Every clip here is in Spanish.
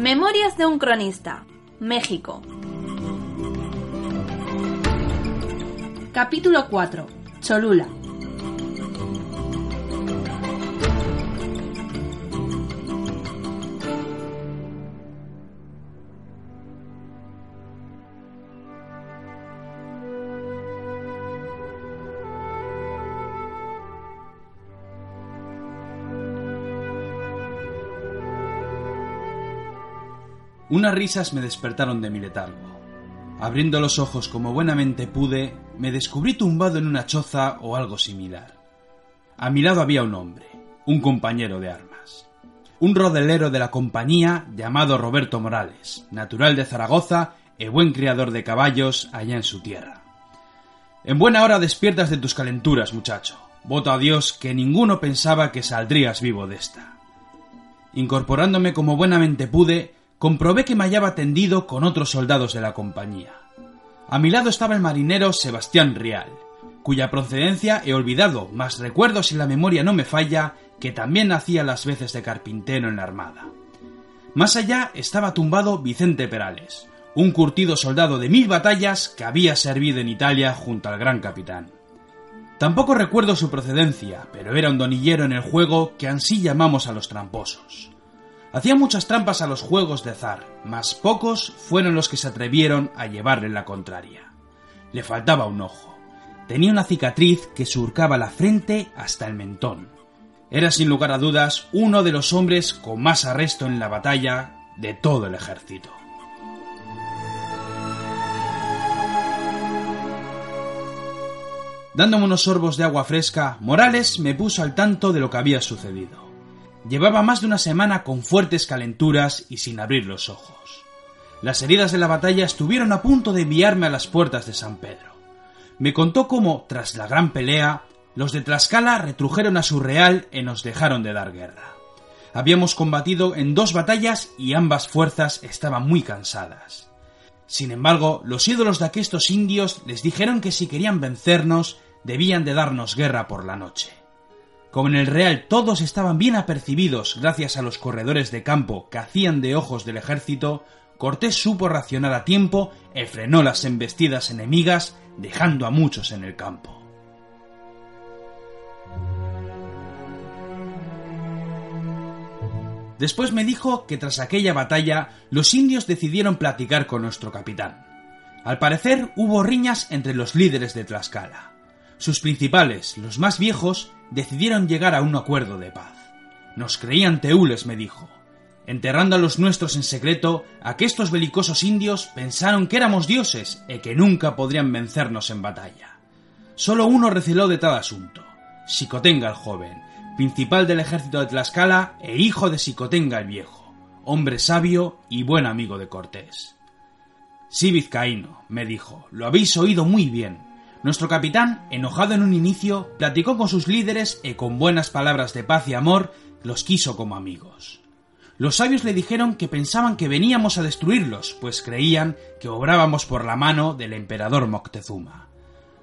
Memorias de un cronista. México. Capítulo 4. Cholula. Unas risas me despertaron de mi letargo. Abriendo los ojos como buenamente pude, me descubrí tumbado en una choza o algo similar. A mi lado había un hombre, un compañero de armas. Un rodelero de la compañía llamado Roberto Morales, natural de Zaragoza e buen criador de caballos allá en su tierra. En buena hora despiertas de tus calenturas, muchacho. Voto a Dios que ninguno pensaba que saldrías vivo de esta. Incorporándome como buenamente pude, comprobé que me hallaba tendido con otros soldados de la compañía. A mi lado estaba el marinero Sebastián Real, cuya procedencia he olvidado, mas recuerdo si la memoria no me falla que también hacía las veces de carpintero en la armada. Más allá estaba tumbado Vicente Perales, un curtido soldado de mil batallas que había servido en Italia junto al gran capitán. Tampoco recuerdo su procedencia, pero era un donillero en el juego que ansí llamamos a los tramposos. Hacía muchas trampas a los juegos de zar, mas pocos fueron los que se atrevieron a llevarle la contraria. Le faltaba un ojo. Tenía una cicatriz que surcaba la frente hasta el mentón. Era sin lugar a dudas uno de los hombres con más arresto en la batalla de todo el ejército. Dándome unos sorbos de agua fresca, Morales me puso al tanto de lo que había sucedido. Llevaba más de una semana con fuertes calenturas y sin abrir los ojos. Las heridas de la batalla estuvieron a punto de enviarme a las puertas de San Pedro. Me contó cómo, tras la gran pelea, los de Tlaxcala retrujeron a su real y nos dejaron de dar guerra. Habíamos combatido en dos batallas y ambas fuerzas estaban muy cansadas. Sin embargo, los ídolos de aquestos indios les dijeron que si querían vencernos, debían de darnos guerra por la noche. Como en el Real todos estaban bien apercibidos gracias a los corredores de campo que hacían de ojos del ejército, Cortés supo racionar a tiempo y frenó las embestidas enemigas, dejando a muchos en el campo. Después me dijo que tras aquella batalla los indios decidieron platicar con nuestro capitán. Al parecer hubo riñas entre los líderes de Tlaxcala. Sus principales, los más viejos, decidieron llegar a un acuerdo de paz. Nos creían teules, me dijo. Enterrando a los nuestros en secreto, aquestos belicosos indios pensaron que éramos dioses y que nunca podrían vencernos en batalla. Solo uno receló de tal asunto, Sicotenga el joven, principal del ejército de Tlaxcala e hijo de Sicotenga el viejo, hombre sabio y buen amigo de Cortés. Sí, vizcaíno, me dijo, lo habéis oído muy bien. Nuestro capitán, enojado en un inicio, platicó con sus líderes y con buenas palabras de paz y amor los quiso como amigos. Los sabios le dijeron que pensaban que veníamos a destruirlos, pues creían que obrábamos por la mano del emperador Moctezuma.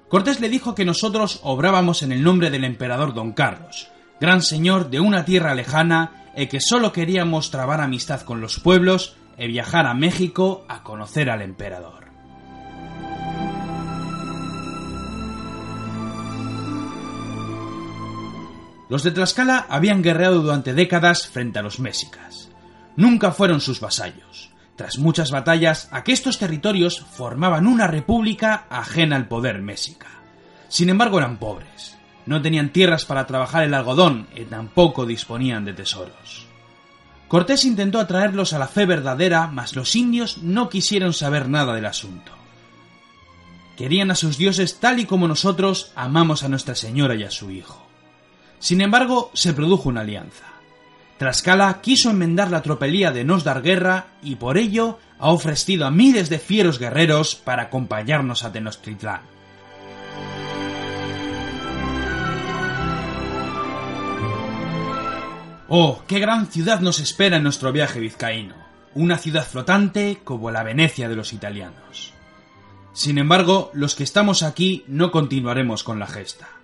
Cortés le dijo que nosotros obrábamos en el nombre del emperador Don Carlos, gran señor de una tierra lejana y que solo queríamos trabar amistad con los pueblos y viajar a México a conocer al emperador. Los de Tlaxcala habían guerreado durante décadas frente a los mexicas. Nunca fueron sus vasallos. Tras muchas batallas, aquestos territorios formaban una república ajena al poder mexica. Sin embargo, eran pobres. No tenían tierras para trabajar el algodón y tampoco disponían de tesoros. Cortés intentó atraerlos a la fe verdadera, mas los indios no quisieron saber nada del asunto. Querían a sus dioses tal y como nosotros amamos a Nuestra Señora y a su Hijo. Sin embargo, se produjo una alianza. Tlaxcala quiso enmendar la tropelía de nos dar guerra y por ello ha ofrecido a miles de fieros guerreros para acompañarnos a Tenochtitlán. Oh, qué gran ciudad nos espera en nuestro viaje vizcaíno. Una ciudad flotante como la Venecia de los italianos. Sin embargo, los que estamos aquí no continuaremos con la gesta.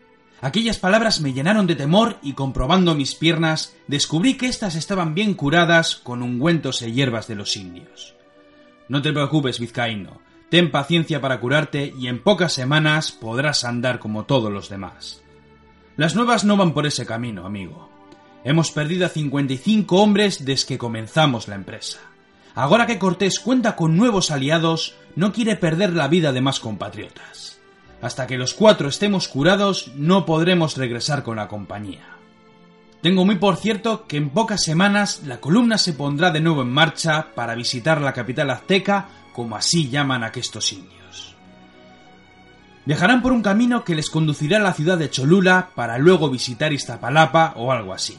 Aquellas palabras me llenaron de temor y comprobando mis piernas descubrí que éstas estaban bien curadas con ungüentos y hierbas de los indios. No te preocupes, vizcaíno, ten paciencia para curarte y en pocas semanas podrás andar como todos los demás. Las nuevas no van por ese camino, amigo. Hemos perdido a 55 hombres desde que comenzamos la empresa. Ahora que Cortés cuenta con nuevos aliados, no quiere perder la vida de más compatriotas. Hasta que los cuatro estemos curados no podremos regresar con la compañía. Tengo muy por cierto que en pocas semanas la columna se pondrá de nuevo en marcha para visitar la capital azteca, como así llaman a aquestos indios. Viajarán por un camino que les conducirá a la ciudad de Cholula para luego visitar Iztapalapa o algo así.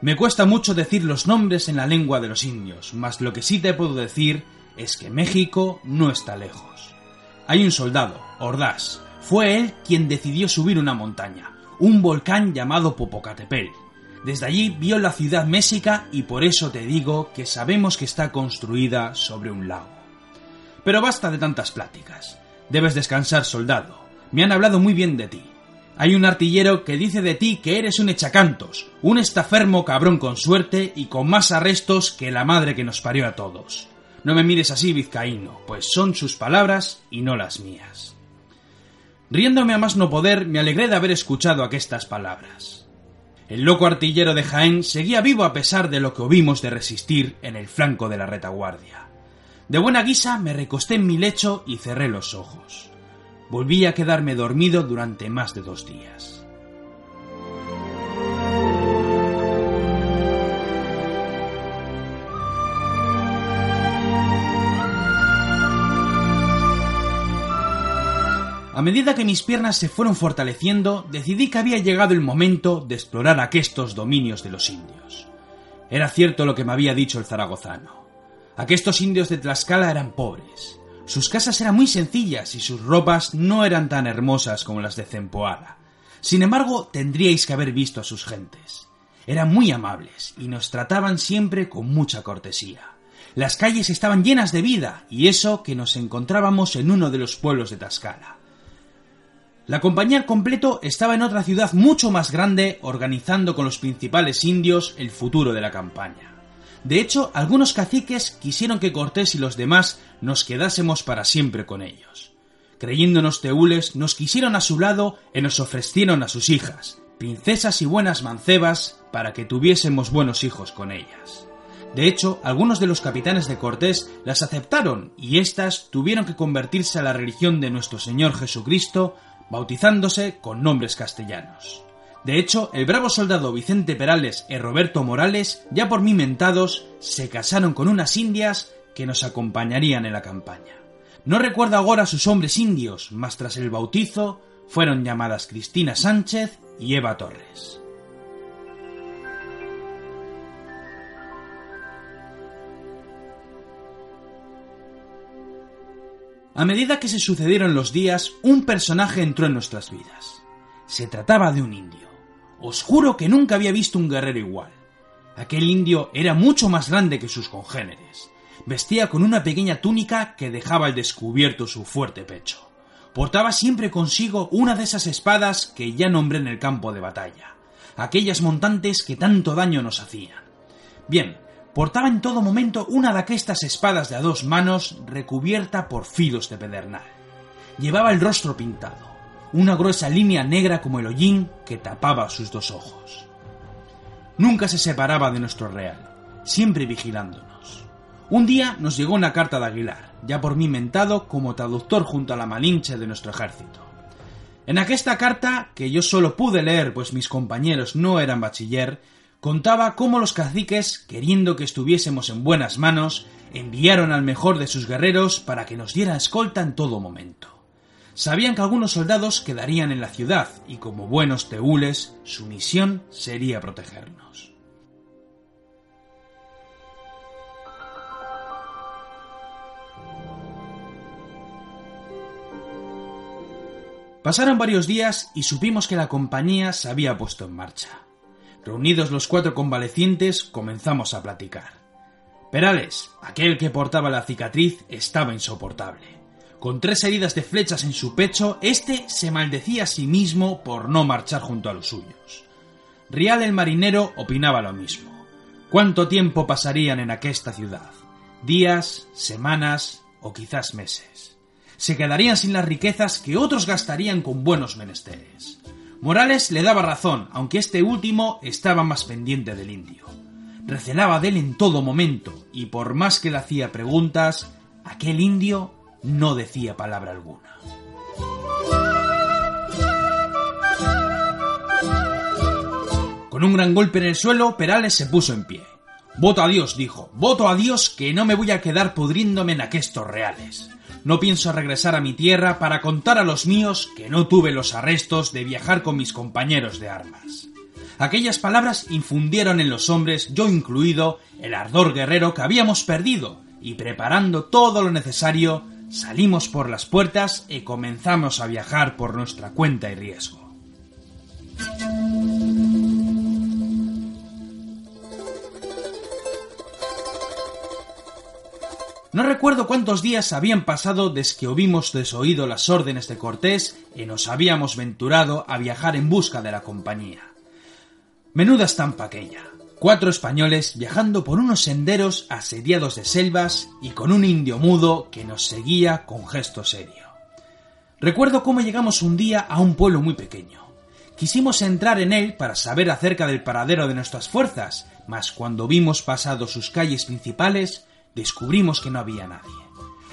Me cuesta mucho decir los nombres en la lengua de los indios, mas lo que sí te puedo decir es que México no está lejos. Hay un soldado, Ordaz, fue él quien decidió subir una montaña, un volcán llamado Popocatépetl. Desde allí vio la ciudad méxica y por eso te digo que sabemos que está construida sobre un lago. Pero basta de tantas pláticas. Debes descansar, soldado. Me han hablado muy bien de ti. Hay un artillero que dice de ti que eres un echacantos, un estafermo cabrón con suerte y con más arrestos que la madre que nos parió a todos. No me mires así, vizcaíno, pues son sus palabras y no las mías. Riéndome a más no poder, me alegré de haber escuchado aquestas palabras. El loco artillero de Jaén seguía vivo a pesar de lo que hubimos de resistir en el flanco de la retaguardia. De buena guisa me recosté en mi lecho y cerré los ojos. Volví a quedarme dormido durante más de dos días. A medida que mis piernas se fueron fortaleciendo, decidí que había llegado el momento de explorar aquestos dominios de los indios. Era cierto lo que me había dicho el zaragozano. Aquestos indios de Tlaxcala eran pobres. Sus casas eran muy sencillas y sus ropas no eran tan hermosas como las de Zempoala. Sin embargo, tendríais que haber visto a sus gentes. Eran muy amables y nos trataban siempre con mucha cortesía. Las calles estaban llenas de vida, y eso que nos encontrábamos en uno de los pueblos de Tlaxcala. La compañía al completo estaba en otra ciudad mucho más grande organizando con los principales indios el futuro de la campaña. De hecho, algunos caciques quisieron que Cortés y los demás nos quedásemos para siempre con ellos. Creyéndonos teules, nos quisieron a su lado y nos ofrecieron a sus hijas, princesas y buenas mancebas, para que tuviésemos buenos hijos con ellas. De hecho, algunos de los capitanes de Cortés las aceptaron y éstas tuvieron que convertirse a la religión de nuestro Señor Jesucristo bautizándose con nombres castellanos. De hecho, el bravo soldado Vicente Perales y Roberto Morales, ya por mí mentados, se casaron con unas indias que nos acompañarían en la campaña. No recuerdo ahora sus hombres indios, mas tras el bautizo fueron llamadas Cristina Sánchez y Eva Torres. A medida que se sucedieron los días, un personaje entró en nuestras vidas. Se trataba de un indio. Os juro que nunca había visto un guerrero igual. Aquel indio era mucho más grande que sus congéneres. Vestía con una pequeña túnica que dejaba al descubierto su fuerte pecho. Portaba siempre consigo una de esas espadas que ya nombré en el campo de batalla, aquellas montantes que tanto daño nos hacían. Bien, Portaba en todo momento una de aquestas espadas de a dos manos recubierta por filos de pedernal. Llevaba el rostro pintado, una gruesa línea negra como el hollín que tapaba sus dos ojos. Nunca se separaba de nuestro real, siempre vigilándonos. Un día nos llegó una carta de Aguilar, ya por mí mentado como traductor junto a la Malinche de nuestro ejército. En aquesta carta, que yo solo pude leer pues mis compañeros no eran bachiller, contaba cómo los caciques, queriendo que estuviésemos en buenas manos, enviaron al mejor de sus guerreros para que nos diera escolta en todo momento. Sabían que algunos soldados quedarían en la ciudad y como buenos teules su misión sería protegernos. Pasaron varios días y supimos que la compañía se había puesto en marcha. Reunidos los cuatro convalecientes, comenzamos a platicar. Perales, aquel que portaba la cicatriz, estaba insoportable. Con tres heridas de flechas en su pecho, este se maldecía a sí mismo por no marchar junto a los suyos. Rial el marinero opinaba lo mismo. ¿Cuánto tiempo pasarían en aquesta ciudad? ¿Días, semanas o quizás meses? Se quedarían sin las riquezas que otros gastarían con buenos menesteres. Morales le daba razón, aunque este último estaba más pendiente del indio. Recelaba de él en todo momento, y por más que le hacía preguntas, aquel indio no decía palabra alguna. Con un gran golpe en el suelo, Perales se puso en pie. Voto a Dios, dijo, voto a Dios que no me voy a quedar pudriéndome en aquestos reales. No pienso regresar a mi tierra para contar a los míos que no tuve los arrestos de viajar con mis compañeros de armas. Aquellas palabras infundieron en los hombres, yo incluido, el ardor guerrero que habíamos perdido, y preparando todo lo necesario, salimos por las puertas y comenzamos a viajar por nuestra cuenta y riesgo. No recuerdo cuántos días habían pasado desde que hubimos desoído las órdenes de Cortés y nos habíamos venturado a viajar en busca de la compañía. Menuda estampa aquella. Cuatro españoles viajando por unos senderos asediados de selvas y con un indio mudo que nos seguía con gesto serio. Recuerdo cómo llegamos un día a un pueblo muy pequeño. Quisimos entrar en él para saber acerca del paradero de nuestras fuerzas, mas cuando vimos pasado sus calles principales, descubrimos que no había nadie.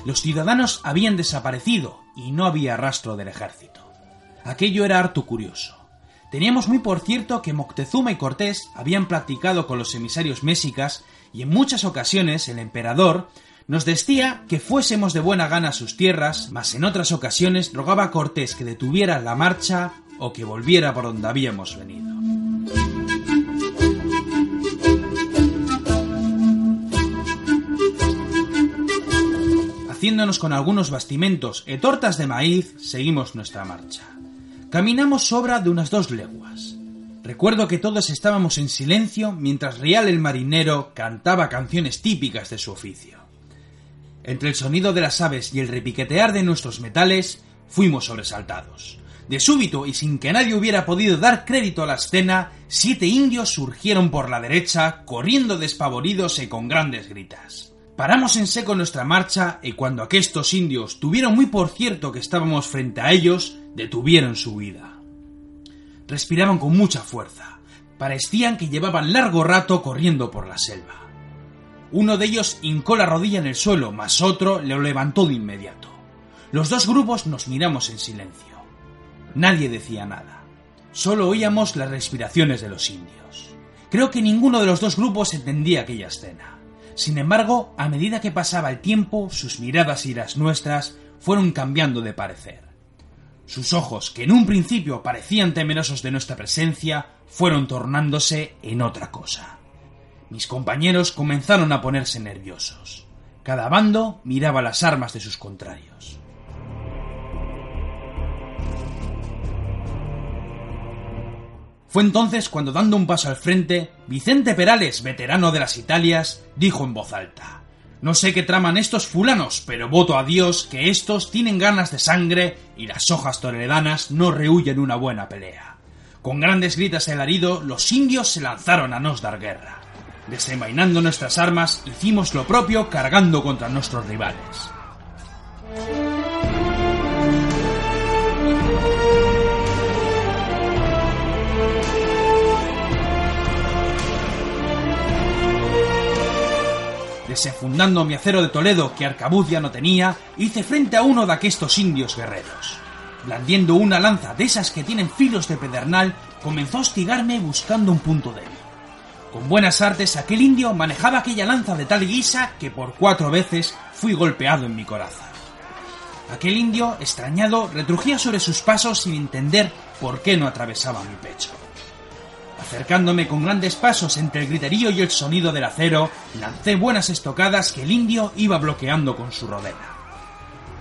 Los ciudadanos habían desaparecido y no había rastro del ejército. Aquello era harto curioso. Teníamos muy por cierto que Moctezuma y Cortés habían platicado con los emisarios mexicas y en muchas ocasiones el emperador nos decía que fuésemos de buena gana a sus tierras, mas en otras ocasiones rogaba a Cortés que detuviera la marcha o que volviera por donde habíamos venido. Con algunos bastimentos e tortas de maíz, seguimos nuestra marcha. Caminamos sobra de unas dos leguas. Recuerdo que todos estábamos en silencio mientras Rial el marinero cantaba canciones típicas de su oficio. Entre el sonido de las aves y el repiquetear de nuestros metales, fuimos sobresaltados. De súbito y sin que nadie hubiera podido dar crédito a la escena, siete indios surgieron por la derecha, corriendo despavoridos y con grandes gritas. Paramos en seco nuestra marcha y cuando aquestos indios tuvieron muy por cierto que estábamos frente a ellos, detuvieron su huida. Respiraban con mucha fuerza. Parecían que llevaban largo rato corriendo por la selva. Uno de ellos hincó la rodilla en el suelo, mas otro le levantó de inmediato. Los dos grupos nos miramos en silencio. Nadie decía nada. Solo oíamos las respiraciones de los indios. Creo que ninguno de los dos grupos entendía aquella escena. Sin embargo, a medida que pasaba el tiempo, sus miradas y las nuestras fueron cambiando de parecer. Sus ojos, que en un principio parecían temerosos de nuestra presencia, fueron tornándose en otra cosa. Mis compañeros comenzaron a ponerse nerviosos. Cada bando miraba las armas de sus contrarios. Fue entonces cuando, dando un paso al frente, Vicente Perales, veterano de las Italias, dijo en voz alta No sé qué traman estos fulanos, pero voto a Dios que estos tienen ganas de sangre y las hojas toledanas no rehuyen una buena pelea. Con grandes gritas de alarido, los indios se lanzaron a nos dar guerra. Desenvainando nuestras armas, hicimos lo propio cargando contra nuestros rivales. Desenfundando mi acero de Toledo que Arcabuz ya no tenía, hice frente a uno de aquestos indios guerreros. Blandiendo una lanza de esas que tienen filos de pedernal, comenzó a hostigarme buscando un punto débil. Con buenas artes aquel indio manejaba aquella lanza de tal guisa que por cuatro veces fui golpeado en mi coraza. Aquel indio, extrañado, retrujía sobre sus pasos sin entender por qué no atravesaba mi pecho. Acercándome con grandes pasos entre el griterío y el sonido del acero, lancé buenas estocadas que el indio iba bloqueando con su rodela.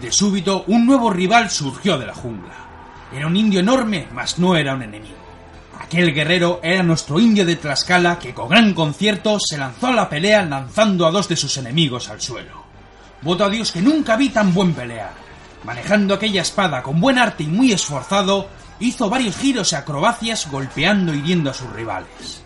De súbito, un nuevo rival surgió de la jungla. Era un indio enorme, mas no era un enemigo. Aquel guerrero era nuestro indio de Tlaxcala que con gran concierto se lanzó a la pelea lanzando a dos de sus enemigos al suelo. Voto a Dios que nunca vi tan buen pelear. Manejando aquella espada con buen arte y muy esforzado, hizo varios giros y acrobacias golpeando y hiriendo a sus rivales.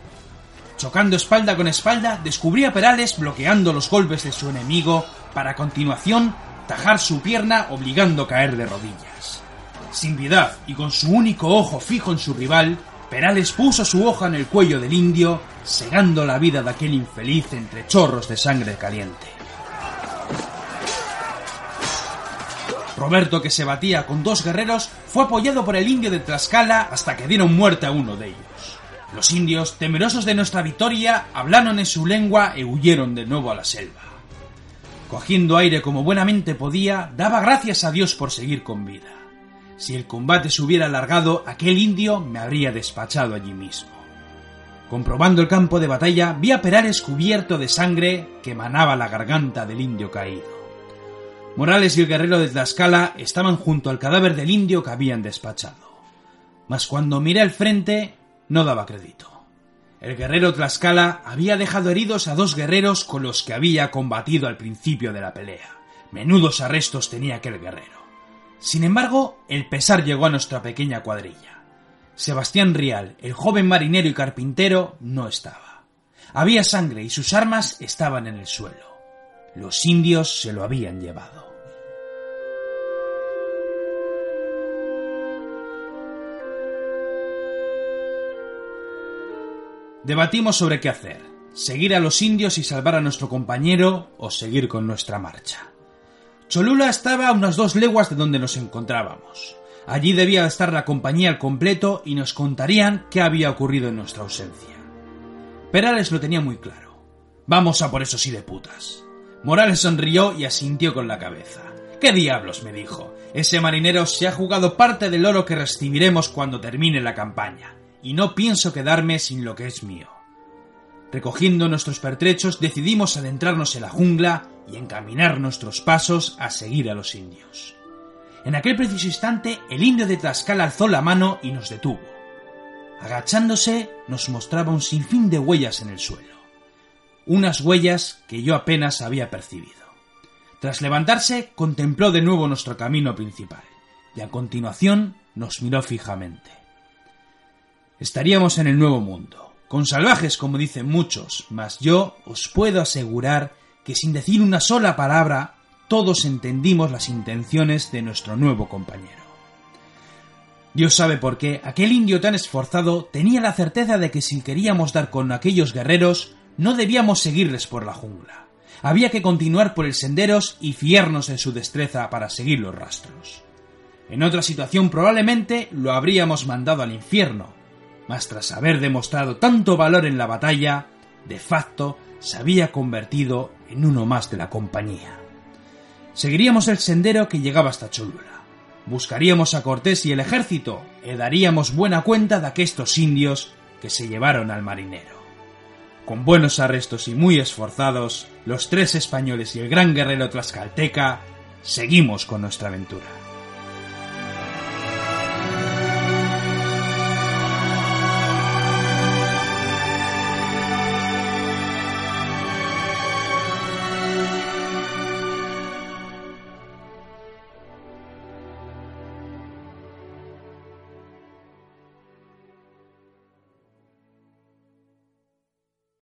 Chocando espalda con espalda, descubría a Perales bloqueando los golpes de su enemigo para a continuación tajar su pierna obligando a caer de rodillas. Sin piedad y con su único ojo fijo en su rival, Perales puso su hoja en el cuello del indio, segando la vida de aquel infeliz entre chorros de sangre caliente. Roberto, que se batía con dos guerreros, fue apoyado por el indio de Tlaxcala hasta que dieron muerte a uno de ellos. Los indios, temerosos de nuestra victoria, hablaron en su lengua e huyeron de nuevo a la selva. Cogiendo aire como buenamente podía, daba gracias a Dios por seguir con vida. Si el combate se hubiera alargado, aquel indio me habría despachado allí mismo. Comprobando el campo de batalla, vi a Perales cubierto de sangre que manaba la garganta del indio caído. Morales y el guerrero de Tlaxcala estaban junto al cadáver del indio que habían despachado. Mas cuando miré al frente, no daba crédito. El guerrero Tlaxcala había dejado heridos a dos guerreros con los que había combatido al principio de la pelea. Menudos arrestos tenía aquel guerrero. Sin embargo, el pesar llegó a nuestra pequeña cuadrilla. Sebastián Rial, el joven marinero y carpintero, no estaba. Había sangre y sus armas estaban en el suelo. Los indios se lo habían llevado. Debatimos sobre qué hacer, seguir a los indios y salvar a nuestro compañero o seguir con nuestra marcha. Cholula estaba a unas dos leguas de donde nos encontrábamos. Allí debía estar la compañía al completo y nos contarían qué había ocurrido en nuestra ausencia. Perales lo tenía muy claro. Vamos a por esos sí de putas. Morales sonrió y asintió con la cabeza. ¿Qué diablos? me dijo. Ese marinero se ha jugado parte del oro que recibiremos cuando termine la campaña y no pienso quedarme sin lo que es mío. Recogiendo nuestros pertrechos, decidimos adentrarnos en la jungla y encaminar nuestros pasos a seguir a los indios. En aquel preciso instante, el indio de Tlaxcala alzó la mano y nos detuvo. Agachándose, nos mostraba un sinfín de huellas en el suelo. Unas huellas que yo apenas había percibido. Tras levantarse, contempló de nuevo nuestro camino principal y a continuación nos miró fijamente estaríamos en el Nuevo Mundo, con salvajes como dicen muchos, mas yo os puedo asegurar que sin decir una sola palabra, todos entendimos las intenciones de nuestro nuevo compañero. Dios sabe por qué aquel indio tan esforzado tenía la certeza de que si queríamos dar con aquellos guerreros, no debíamos seguirles por la jungla. Había que continuar por el senderos y fiarnos en su destreza para seguir los rastros. En otra situación probablemente lo habríamos mandado al infierno, mas tras haber demostrado tanto valor en la batalla, de facto se había convertido en uno más de la compañía. Seguiríamos el sendero que llegaba hasta Cholula. Buscaríamos a Cortés y el ejército y daríamos buena cuenta de aquestos indios que se llevaron al marinero. Con buenos arrestos y muy esforzados, los tres españoles y el gran guerrero tlaxcalteca seguimos con nuestra aventura.